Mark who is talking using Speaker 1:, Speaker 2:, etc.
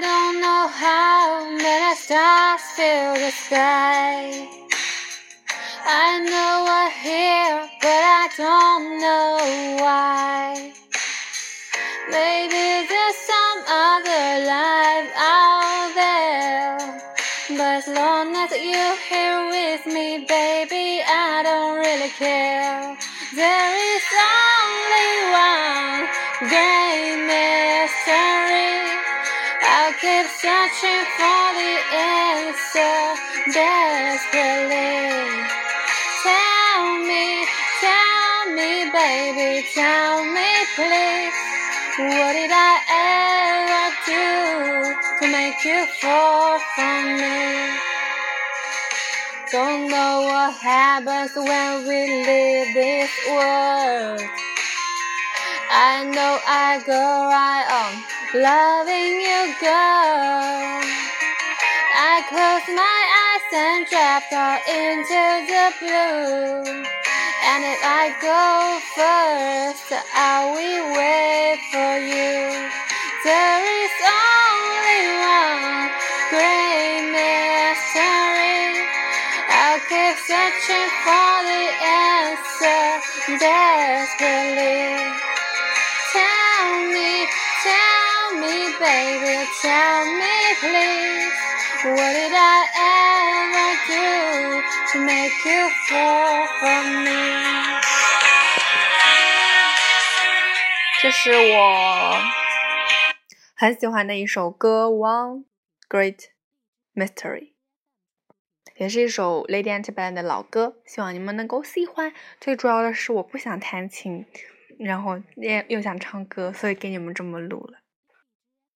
Speaker 1: don't know how many stars fill the sky. I know we're here, but I don't know why. Maybe there's some other life out there. But as long as you're here with me, baby, I don't really care. There is only one great mystery. Keep searching for the answer desperately. Tell me, tell me, baby, tell me, please. What did I ever do to make you fall for me? Don't know what happens when we leave this world. I know I go right on loving you, girl. I close my eyes and drift out into the blue. And if I go first, I will wait for you. There is only one great mystery. I'll keep searching for the answer desperately. Baby, tell me, please. What did I ever do to make you fall for me?
Speaker 2: 这是我很喜欢的一首歌《One Great Mystery》，也是一首 Lady Antebellum 的老歌，希望你们能够喜欢。最主要的是我不想弹琴，然后也又想唱歌，所以给你们这么录了。